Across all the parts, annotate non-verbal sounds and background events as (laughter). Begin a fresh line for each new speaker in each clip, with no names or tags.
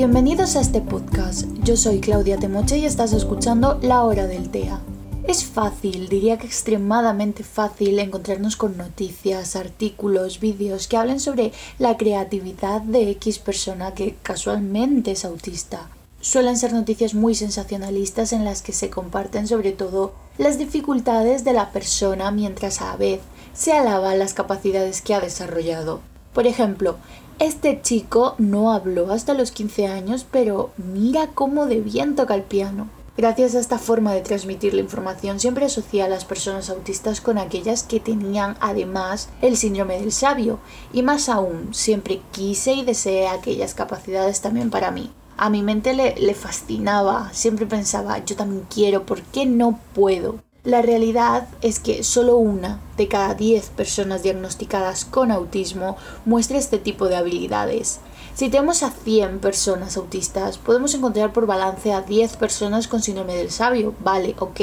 Bienvenidos a este podcast. Yo soy Claudia Temoche y estás escuchando La Hora del TEA. Es fácil, diría que extremadamente fácil, encontrarnos con noticias, artículos, vídeos que hablen sobre la creatividad de X persona que casualmente es autista. Suelen ser noticias muy sensacionalistas en las que se comparten sobre todo las dificultades de la persona mientras a la vez se alaba las capacidades que ha desarrollado. Por ejemplo, este chico no habló hasta los 15 años, pero mira cómo de bien toca el piano. Gracias a esta forma de transmitir la información siempre asocié a las personas autistas con aquellas que tenían además el síndrome del sabio y más aún siempre quise y deseé aquellas capacidades también para mí. A mi mente le, le fascinaba, siempre pensaba yo también quiero, ¿por qué no puedo? La realidad es que solo una de cada 10 personas diagnosticadas con autismo muestra este tipo de habilidades. Si tenemos a 100 personas autistas, podemos encontrar por balance a 10 personas con síndrome del sabio, vale, ok,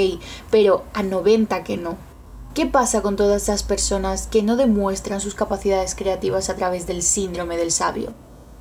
pero a 90 que no. ¿Qué pasa con todas esas personas que no demuestran sus capacidades creativas a través del síndrome del sabio?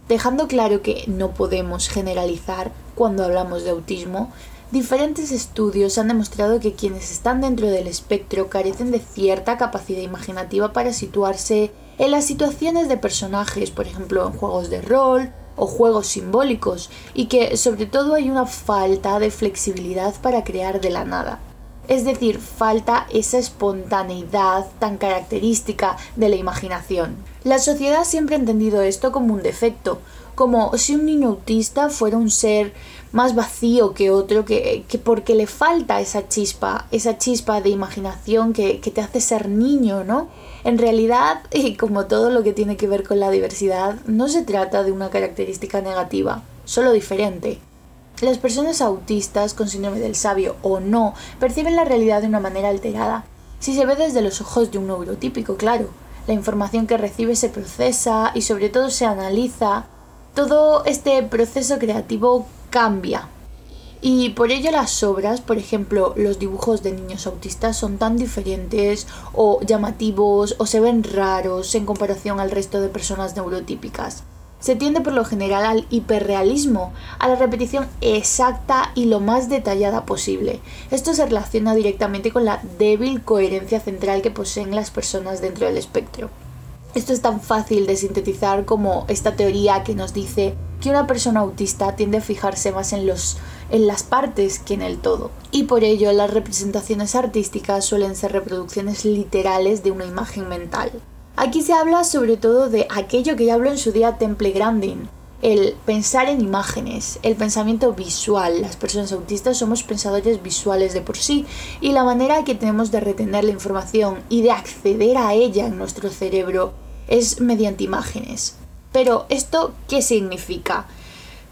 Dejando claro que no podemos generalizar cuando hablamos de autismo, Diferentes estudios han demostrado que quienes están dentro del espectro carecen de cierta capacidad imaginativa para situarse en las situaciones de personajes, por ejemplo en juegos de rol o juegos simbólicos, y que sobre todo hay una falta de flexibilidad para crear de la nada. Es decir, falta esa espontaneidad tan característica de la imaginación. La sociedad siempre ha entendido esto como un defecto, como si un niño autista fuera un ser más vacío que otro, que, porque le falta esa chispa, esa chispa de imaginación que, que te hace ser niño, ¿no? En realidad, (laughs) y como todo lo que tiene que ver con la diversidad, no se trata de una característica negativa, solo diferente. Las personas autistas con síndrome del sabio o no perciben la realidad de una manera alterada, si se ve desde los ojos de un neurotípico, claro. La información que recibe se procesa y sobre todo se analiza. Todo este proceso creativo cambia. Y por ello las obras, por ejemplo, los dibujos de niños autistas son tan diferentes o llamativos o se ven raros en comparación al resto de personas neurotípicas. Se tiende por lo general al hiperrealismo, a la repetición exacta y lo más detallada posible. Esto se relaciona directamente con la débil coherencia central que poseen las personas dentro del espectro. Esto es tan fácil de sintetizar como esta teoría que nos dice que una persona autista tiende a fijarse más en, los, en las partes que en el todo. Y por ello las representaciones artísticas suelen ser reproducciones literales de una imagen mental. Aquí se habla sobre todo de aquello que ya habló en su día Temple Grandin, el pensar en imágenes, el pensamiento visual. Las personas autistas somos pensadores visuales de por sí y la manera que tenemos de retener la información y de acceder a ella en nuestro cerebro es mediante imágenes. Pero ¿esto qué significa?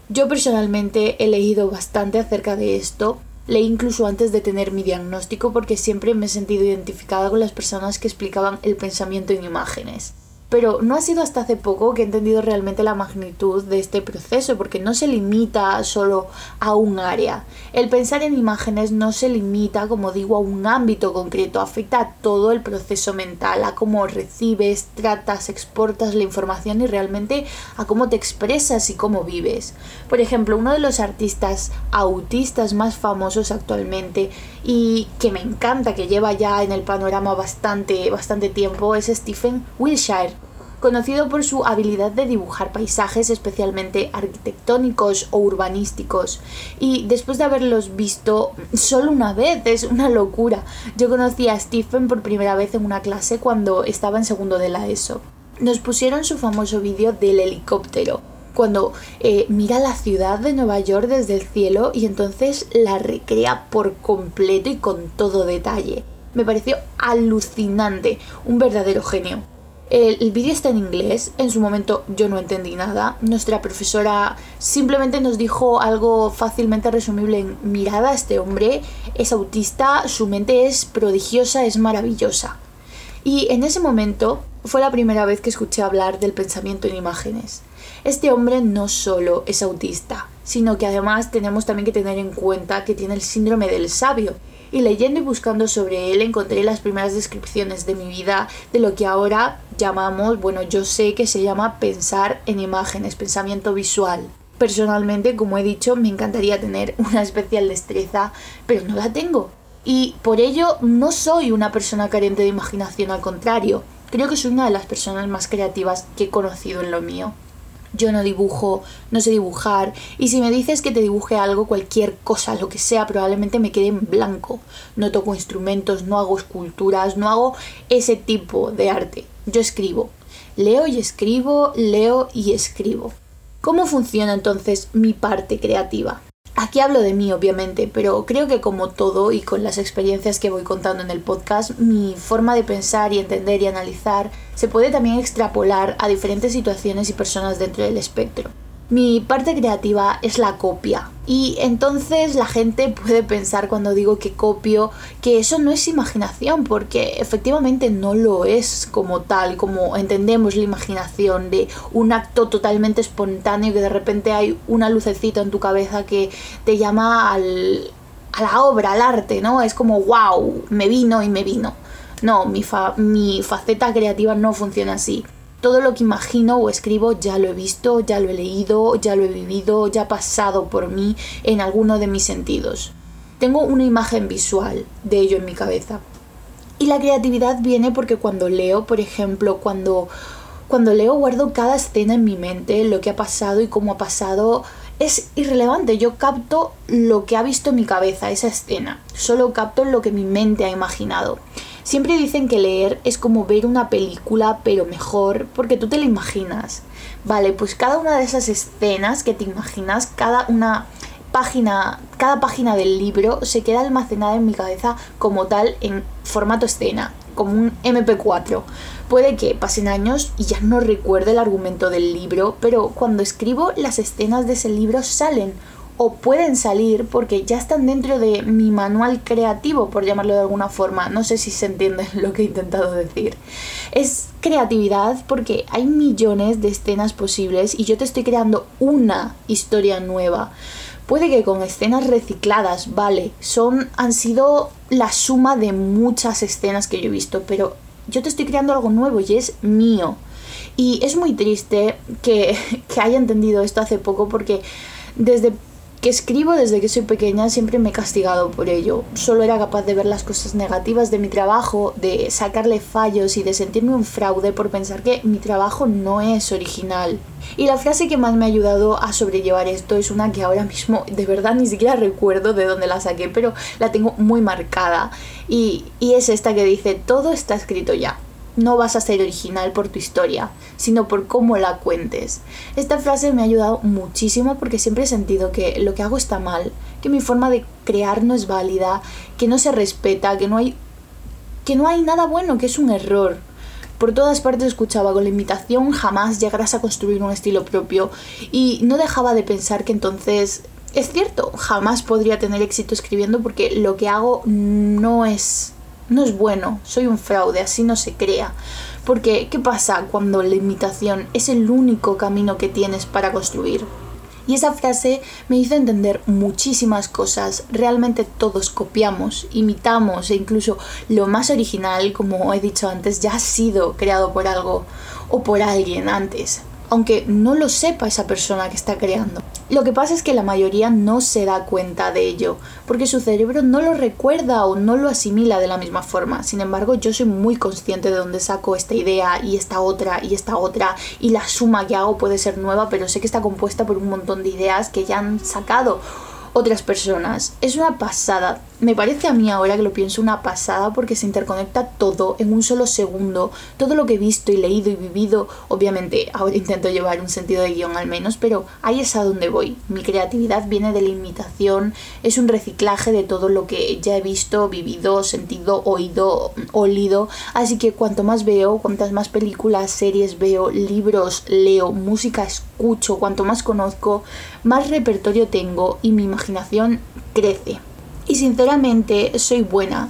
Yo personalmente he leído bastante acerca de esto Leí incluso antes de tener mi diagnóstico porque siempre me he sentido identificada con las personas que explicaban el pensamiento en imágenes. Pero no ha sido hasta hace poco que he entendido realmente la magnitud de este proceso, porque no se limita solo a un área. El pensar en imágenes no se limita, como digo, a un ámbito concreto, afecta a todo el proceso mental, a cómo recibes, tratas, exportas la información y realmente a cómo te expresas y cómo vives. Por ejemplo, uno de los artistas autistas más famosos actualmente y que me encanta, que lleva ya en el panorama bastante, bastante tiempo, es Stephen Wilshire conocido por su habilidad de dibujar paisajes especialmente arquitectónicos o urbanísticos. Y después de haberlos visto solo una vez, es una locura. Yo conocí a Stephen por primera vez en una clase cuando estaba en segundo de la ESO. Nos pusieron su famoso vídeo del helicóptero cuando eh, mira la ciudad de Nueva York desde el cielo y entonces la recrea por completo y con todo detalle. Me pareció alucinante, un verdadero genio. El, vídeo está en inglés, en su momento yo no entendí nada. Nuestra profesora simplemente nos dijo algo fácilmente resumible en mirada, este hombre es autista, su mente es prodigiosa, es maravillosa. Y en ese momento fue la primera vez que escuché hablar del pensamiento en imágenes. Este hombre no solo es autista, sino que además tenemos también que tener en cuenta que tiene el síndrome del sabio, y leyendo y buscando sobre él encontré las primeras descripciones de mi vida de lo que ahora llamamos, bueno, yo sé que se llama pensar en imágenes, pensamiento visual. Personalmente, como he dicho, me encantaría tener (laughs) una especial destreza, pero no la tengo. Y por ello no soy una persona carente de imaginación, al contrario, creo que soy una de las personas más creativas que he conocido en lo mío. Yo no dibujo, no sé dibujar, y si me dices que te dibuje algo, cualquier cosa, lo que sea, probablemente me quede en blanco. No toco instrumentos, no hago esculturas, no hago ese tipo de arte. Yo escribo. Leo y escribo, leo y escribo. ¿Cómo funciona entonces mi parte creativa? Aquí hablo de mí, obviamente, pero creo que como todo y con las experiencias que voy contando en el podcast, mi forma de pensar y entender y analizar se puede también extrapolar a diferentes situaciones y personas dentro del espectro. Mi parte creativa es la copia. Y entonces la gente puede pensar cuando digo que copio que eso no es imaginación, porque efectivamente no lo es como tal, como entendemos la imaginación de un acto totalmente espontáneo que de repente hay una lucecita en tu cabeza que te llama al, a la obra, al arte, ¿no? Es como, wow, me vino y me vino. No, mi, mi faceta creativa no funciona así todo lo que imagino o escribo ya lo he visto, ya lo he leído, ya lo he vivido, ya ha pasado por mí en alguno de mis sentidos. Tengo una imagen visual de ello en mi cabeza. Y la creatividad viene porque cuando leo, por ejemplo, cuando, cuando leo guardo cada escena en mi mente, lo que ha pasado y cómo ha pasado, es irrelevante. Yo capto lo que ha visto en mi cabeza, esa escena. Solo capto lo que mi mente ha imaginado. Siempre dicen que leer es como ver una película, pero mejor, porque tú te la imaginas. Vale, pues cada una de esas escenas que te imaginas, cada una página, cada página del libro se queda almacenada en mi cabeza como tal en formato escena, como un MP4. Puede que pasen años y ya no recuerde el argumento del libro, pero cuando escribo las escenas de ese libro salen o pueden salir porque ya están dentro de mi manual creativo, por llamarlo de alguna forma. No sé si se entiende (laughs) lo que he intentado decir. Es creatividad porque hay millones de escenas posibles y yo te estoy creando una historia nueva. Puede que con escenas recicladas, vale, son han sido la suma de muchas escenas que yo he visto, pero yo te estoy creando algo nuevo y es mío. Y es muy triste que, (laughs) que haya entendido esto hace poco porque desde que escribo desde que soy pequeña siempre me he castigado por ello. Solo era capaz de ver las cosas negativas de mi trabajo, de sacarle fallos y de sentirme un fraude por pensar que mi trabajo no es original. Y la frase que más me ha ayudado a sobrellevar esto es una que ahora mismo de verdad ni siquiera recuerdo de dónde la saqué, pero la tengo muy marcada. Y, y es esta que dice, todo está escrito ya no vas a ser original por tu historia, sino por cómo la cuentes. Esta frase me ha ayudado muchísimo porque siempre he sentido que lo que hago está mal, que mi forma de crear no es válida, que no se respeta, que no hay que no hay nada bueno, que es un error. Por todas partes escuchaba con la imitación jamás llegarás a construir un estilo propio y no dejaba de pensar que entonces es cierto, jamás podría tener éxito escribiendo porque lo que hago no es no es bueno, soy un fraude, así no se crea. Porque, ¿qué pasa cuando la imitación es el único camino que tienes para construir? Y esa frase me hizo entender muchísimas cosas. Realmente todos copiamos, imitamos e incluso lo más original, como he dicho antes, ya ha sido creado por algo o por alguien antes aunque no lo sepa esa persona que está creando. Lo que pasa es que la mayoría no se da cuenta de ello, porque su cerebro no lo recuerda o no lo asimila de la misma forma. Sin embargo, yo soy muy consciente de dónde saco esta idea y esta otra y esta otra, y la suma que hago puede ser nueva, pero sé que está compuesta por un montón de ideas que ya han sacado otras personas. Es una pasada. Me parece a mí ahora que lo pienso una pasada porque se interconecta todo en un solo segundo. Todo lo que he visto y leído y vivido, obviamente ahora (laughs) intento llevar un sentido de guion al menos, pero ahí es a donde voy. Mi creatividad viene de la imitación, es un reciclaje de todo lo que ya he visto, vivido, sentido, oído, olido. Así que cuanto más veo, cuantas más películas, series veo, libros leo, música escucho, cuanto más conozco, más repertorio tengo y mi imaginación crece. Y sinceramente soy buena.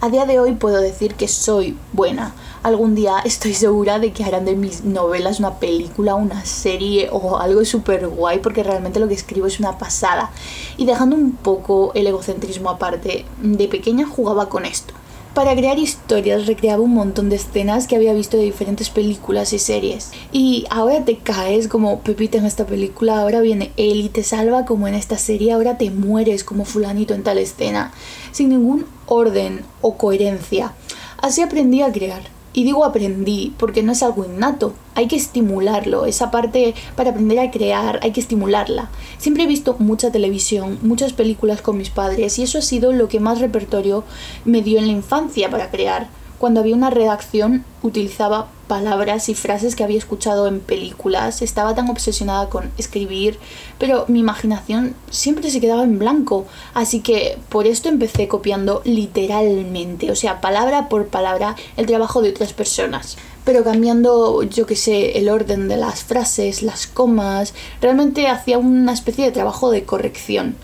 A día de hoy puedo decir que soy buena. Algún día estoy segura de que harán de mis novelas una película, una serie o algo súper guay porque realmente lo que escribo es una pasada. Y dejando un poco el egocentrismo aparte, de pequeña jugaba con esto. Para crear historias recreaba un montón de escenas que había visto de diferentes películas y series. Y ahora te caes como Pepita en esta película, ahora viene él y te salva como en esta serie, ahora te mueres como fulanito en tal escena, sin ningún orden o coherencia. Así aprendí a crear. Y digo aprendí porque no es algo innato, hay que estimularlo, esa parte para aprender a crear hay que estimularla. Siempre he visto mucha televisión, muchas películas con mis padres y eso ha sido lo que más repertorio me dio en la infancia para crear cuando había una redacción utilizaba palabras y frases que había escuchado en películas, estaba tan obsesionada con escribir, pero mi imaginación siempre se quedaba en blanco, así que por esto empecé copiando literalmente, o sea, palabra por palabra, el trabajo de otras personas. Pero cambiando, yo que sé, el orden de las frases, las comas, realmente hacía una especie de trabajo de corrección.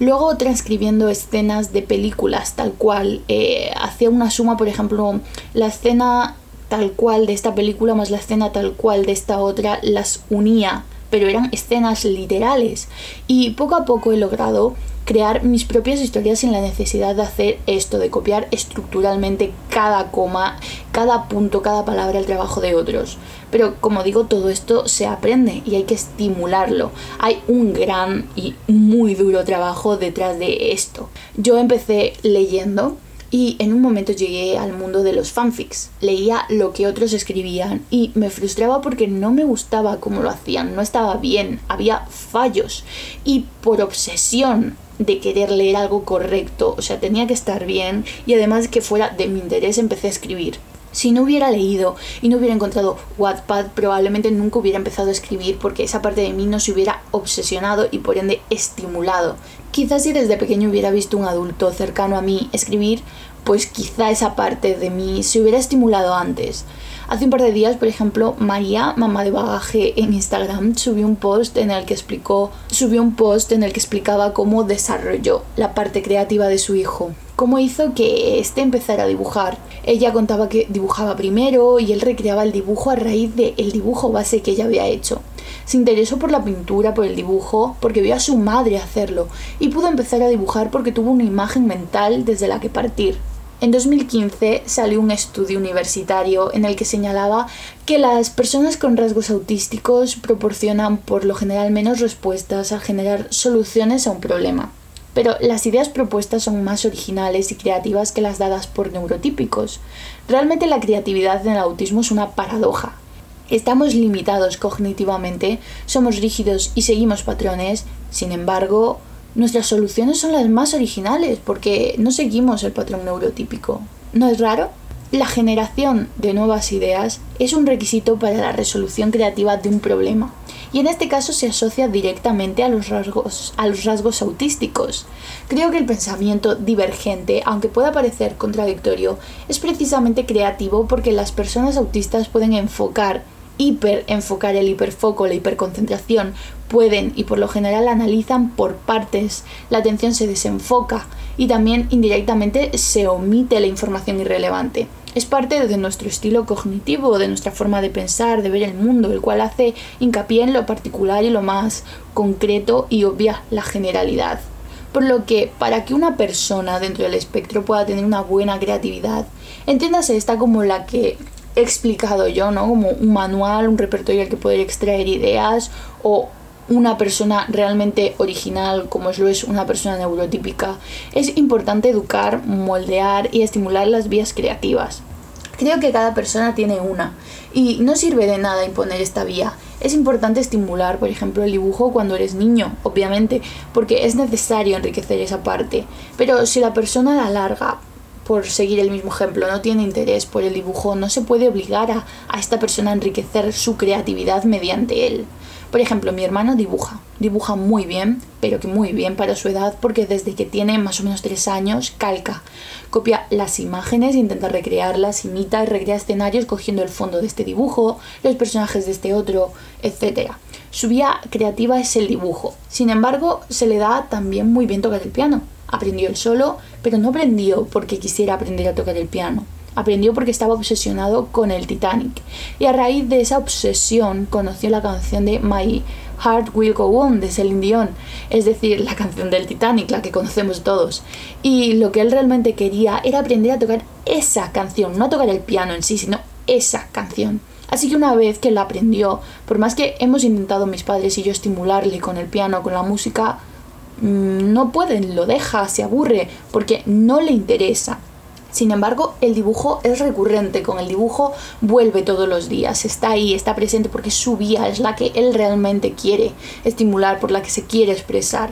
Luego transcribiendo escenas de películas tal cual, eh, hacía una suma, por ejemplo, la escena tal cual de esta película más la escena tal cual de esta otra, las unía, pero eran escenas literales. Y poco a poco he logrado crear mis propias historias sin la necesidad de hacer esto, de copiar estructuralmente cada coma, cada punto, cada palabra, el trabajo de otros. Pero como digo, todo esto se aprende y hay que estimularlo. Hay un gran y muy duro trabajo detrás de esto. Yo empecé leyendo y en un momento llegué al mundo de los fanfics. Leía lo que otros escribían y me frustraba porque no me gustaba cómo lo hacían, no estaba bien, había fallos. Y por obsesión de querer leer algo correcto, o sea, tenía que estar bien y además que fuera de mi interés empecé a escribir. Si no hubiera leído y no hubiera encontrado Wattpad, probablemente nunca hubiera empezado a escribir porque esa parte de mí no se hubiera obsesionado y por ende estimulado. Quizás si desde pequeño hubiera visto un adulto cercano a mí escribir, pues quizá esa parte de mí se hubiera estimulado antes. Hace un par de días, por ejemplo, María, mamá de bagaje en Instagram, subió un post en el que explicó, subió un post en el que explicaba cómo desarrolló la parte creativa de su hijo cómo hizo que éste empezara a dibujar. Ella contaba que dibujaba primero y él recreaba el dibujo a raíz del dibujo base que ella había hecho. Se interesó por la pintura, por el dibujo, porque vio a su madre hacerlo y pudo empezar a dibujar porque tuvo una imagen mental desde la que partir. En 2015 salió un estudio universitario en el que señalaba que las personas con rasgos autísticos proporcionan por lo general menos respuestas al generar soluciones a un problema pero las ideas propuestas son más originales y creativas que las dadas por neurotípicos. Realmente la creatividad en el autismo es una paradoja. Estamos limitados cognitivamente, somos rígidos y seguimos patrones, sin embargo, nuestras soluciones son las más originales porque no seguimos el patrón neurotípico. ¿No es raro? La generación de nuevas ideas es un requisito para la resolución creativa de un problema y en este caso se asocia directamente a los rasgos, a los rasgos autísticos. Creo que el pensamiento divergente, aunque pueda parecer contradictorio, es precisamente creativo porque las personas autistas pueden enfocar hiperenfocar el hiperfoco, la hiperconcentración, pueden y por lo general analizan por partes, la atención se desenfoca y también indirectamente se omite la información irrelevante es parte de nuestro estilo cognitivo, de nuestra forma de pensar, de ver el mundo, el cual hace hincapié en lo particular y lo más concreto y obvia la generalidad. Por lo que para que una persona dentro del espectro pueda tener una buena creatividad, entiéndase esta como la que explicado yo, ¿no? Como un manual, un repertorio al que poder extraer ideas o una persona realmente original como lo es una persona neurotípica, es importante educar, moldear y estimular las vías creativas. Creo que cada persona tiene una y no sirve de nada imponer esta vía. Es importante estimular, por ejemplo, el dibujo cuando eres niño, obviamente, porque es necesario enriquecer esa parte. Pero si la persona la larga, por seguir el mismo ejemplo, no tiene interés por el dibujo, no se puede obligar a, a esta persona a enriquecer su creatividad mediante él. Por ejemplo, mi hermano dibuja, dibuja muy bien, pero que muy bien para su edad porque desde que tiene más o menos tres años calca, copia las imágenes, intenta recrearlas, imita y recrea escenarios cogiendo el fondo de este dibujo, los personajes de este otro, etc. Su vía creativa es el dibujo. Sin embargo, se le da también muy bien tocar el piano. Aprendió él solo, pero no aprendió porque quisiera aprender a tocar el piano Aprendió porque estaba obsesionado con el Titanic. Y a raíz de esa obsesión conoció la canción de My Heart Will Go On de Celine Dion, es decir, la canción del Titanic, la que conocemos todos. Y lo que él realmente quería era aprender a tocar esa canción, no a tocar el piano en sí, sino esa canción. Así que una vez que la aprendió, por más que hemos intentado mis padres y yo estimularle con el piano, con la música, no pueden, lo deja, se aburre, porque no le interesa. Sin embargo, el dibujo es recurrente, con el dibujo vuelve todos los días, está ahí, está presente porque su vía, es la que él realmente quiere estimular, por la que se quiere expresar.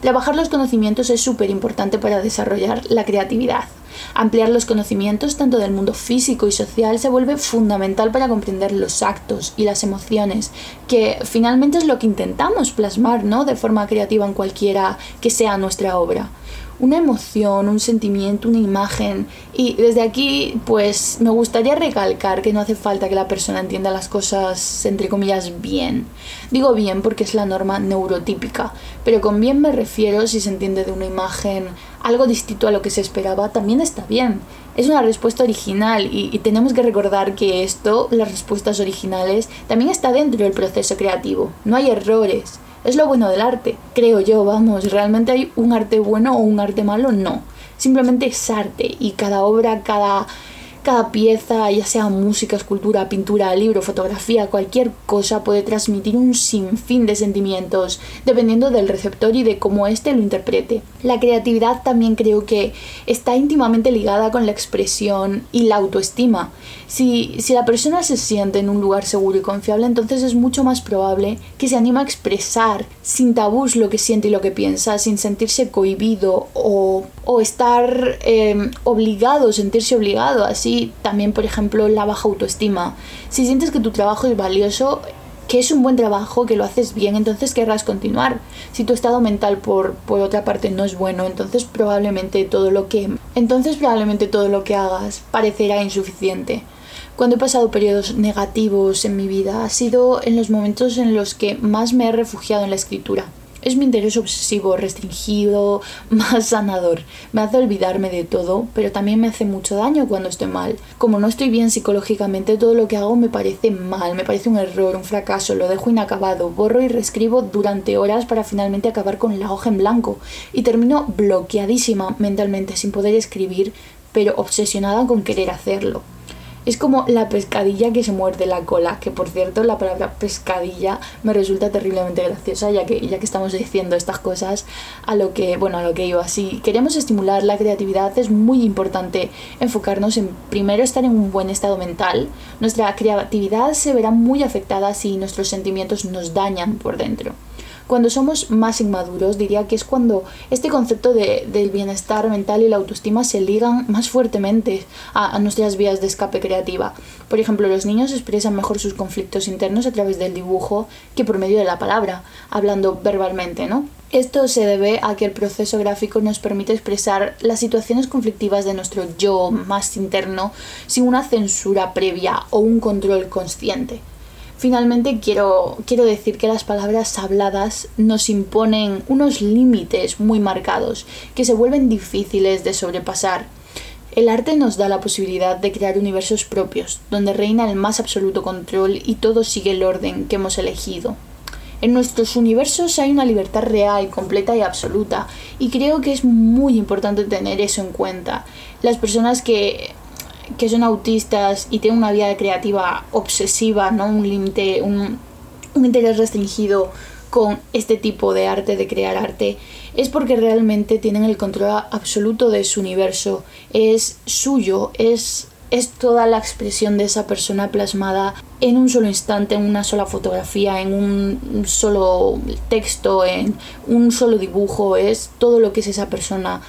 Trabajar los conocimientos es súper importante para desarrollar la creatividad. Ampliar los conocimientos tanto del mundo físico y social se vuelve fundamental para comprender los actos y las emociones, que finalmente es lo que intentamos plasmar ¿no? de forma creativa en cualquiera que sea nuestra obra una emoción, un sentimiento, una imagen. Y desde aquí, pues me gustaría recalcar que no hace falta que la persona entienda las cosas, entre comillas, bien. Digo bien porque es la norma neurotípica, pero con bien me refiero si se entiende de una imagen algo distinto a lo que se esperaba, también está bien. Es una respuesta original y, y tenemos que recordar que esto, las respuestas originales, también está dentro del proceso creativo. No hay errores. Es lo bueno del arte, creo yo, vamos, ¿realmente hay un arte bueno o un arte malo? No, simplemente es arte y cada obra, cada cada pieza, ya sea música, escultura, pintura, libro, fotografía, cualquier cosa puede transmitir un sinfín de sentimientos, dependiendo del receptor y de cómo éste lo interprete. La creatividad también creo que está íntimamente ligada con la expresión y la autoestima. Si, si la persona se siente en un lugar seguro y confiable, entonces es mucho más probable que se anime a expresar sin tabús lo que siente y lo que piensa, sin sentirse cohibido o, o estar eh, obligado, sentirse obligado así también, por ejemplo, la baja autoestima. Si sientes que tu trabajo es valioso, que es un buen trabajo, que lo haces bien, entonces querrás continuar. Si tu estado mental por, por otra parte no es bueno, entonces probablemente todo lo que entonces probablemente todo lo que hagas parecerá insuficiente. Cuando he pasado periodos negativos en mi vida ha sido en los momentos en los que más me he refugiado en la escritura. Es mi interés obsesivo, restringido, (laughs) más sanador. Me hace olvidarme de todo, pero también me hace mucho daño cuando estoy mal. Como no estoy bien psicológicamente, todo lo que hago me parece mal, me parece un error, un fracaso, lo dejo inacabado, borro y reescribo durante horas para finalmente acabar con la hoja en blanco. Y termino bloqueadísima mentalmente, sin poder escribir, pero obsesionada con querer hacerlo. Es como la pescadilla que se muerde la cola, que por cierto la palabra pescadilla me resulta terriblemente graciosa, ya que, ya que estamos diciendo estas cosas a lo que, bueno, a lo que iba. Si queremos estimular la creatividad es muy importante enfocarnos en primero estar en un buen estado mental. Nuestra creatividad se verá muy afectada si nuestros sentimientos nos dañan por dentro. Cuando somos más inmaduros, diría que es cuando este concepto de, del bienestar mental y la autoestima se ligan más fuertemente a, a nuestras vías de escape creativa. Por ejemplo, los niños expresan mejor sus conflictos internos a través del dibujo que por medio de la palabra, hablando verbalmente, ¿no? Esto se debe a que el proceso gráfico nos permite expresar las situaciones conflictivas de nuestro yo más interno sin una censura previa o un control consciente. Finalmente quiero, quiero decir que las palabras habladas nos imponen unos límites muy marcados que se vuelven difíciles de sobrepasar. El arte nos da la posibilidad de crear universos propios, donde reina el más absoluto control y todo sigue el orden que hemos elegido. En nuestros universos hay una libertad real, completa y absoluta, y creo que es muy importante tener eso en cuenta. Las personas que que son autistas y tienen una vida creativa obsesiva, ¿no? Un límite, un, un interés restringido con este tipo de arte, de crear arte, es porque realmente tienen el control absoluto de su universo, es suyo, es, es toda la expresión de esa persona plasmada en un solo instante, en una sola fotografía, en un solo texto, en un solo dibujo, es todo lo que es esa persona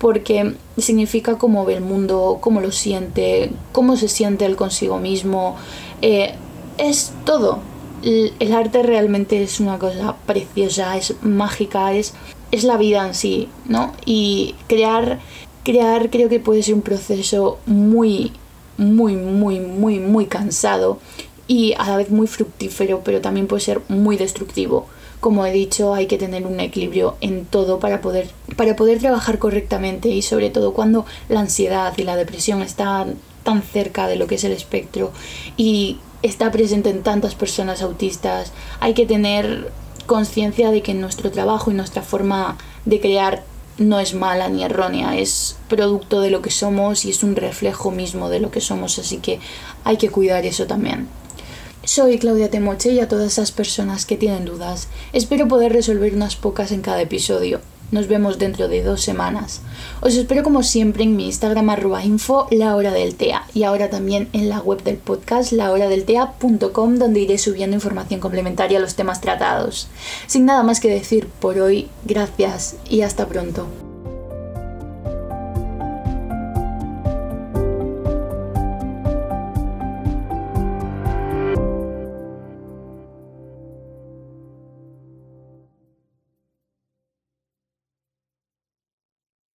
porque significa cómo ve el mundo, cómo lo siente, cómo se siente él consigo mismo. Eh, es todo. El, arte realmente es una cosa preciosa, es mágica, es, es la vida en sí, ¿no? Y crear, crear creo que puede ser un proceso muy, muy, muy, muy, muy cansado y a la vez muy fructífero, pero también puede ser muy destructivo como he dicho, hay que tener un equilibrio en todo para poder, para poder trabajar correctamente y sobre todo cuando la ansiedad y la depresión están tan cerca de lo que es el espectro y está presente en tantas personas autistas. Hay que tener conciencia de que nuestro trabajo y nuestra forma de crear no es mala ni errónea, es producto de lo que somos y es un reflejo mismo de lo que somos, así que hay que cuidar eso también. Soy Claudia Temoche y a todas esas personas que tienen dudas, espero poder resolver unas pocas en cada episodio. Nos vemos dentro de dos semanas. Os espero como siempre en mi Instagram arroba info la hora del TEA y ahora también en la web del podcast lahoradeltea.com donde iré subiendo información complementaria a los temas tratados. Sin nada más que decir por hoy, gracias y hasta pronto.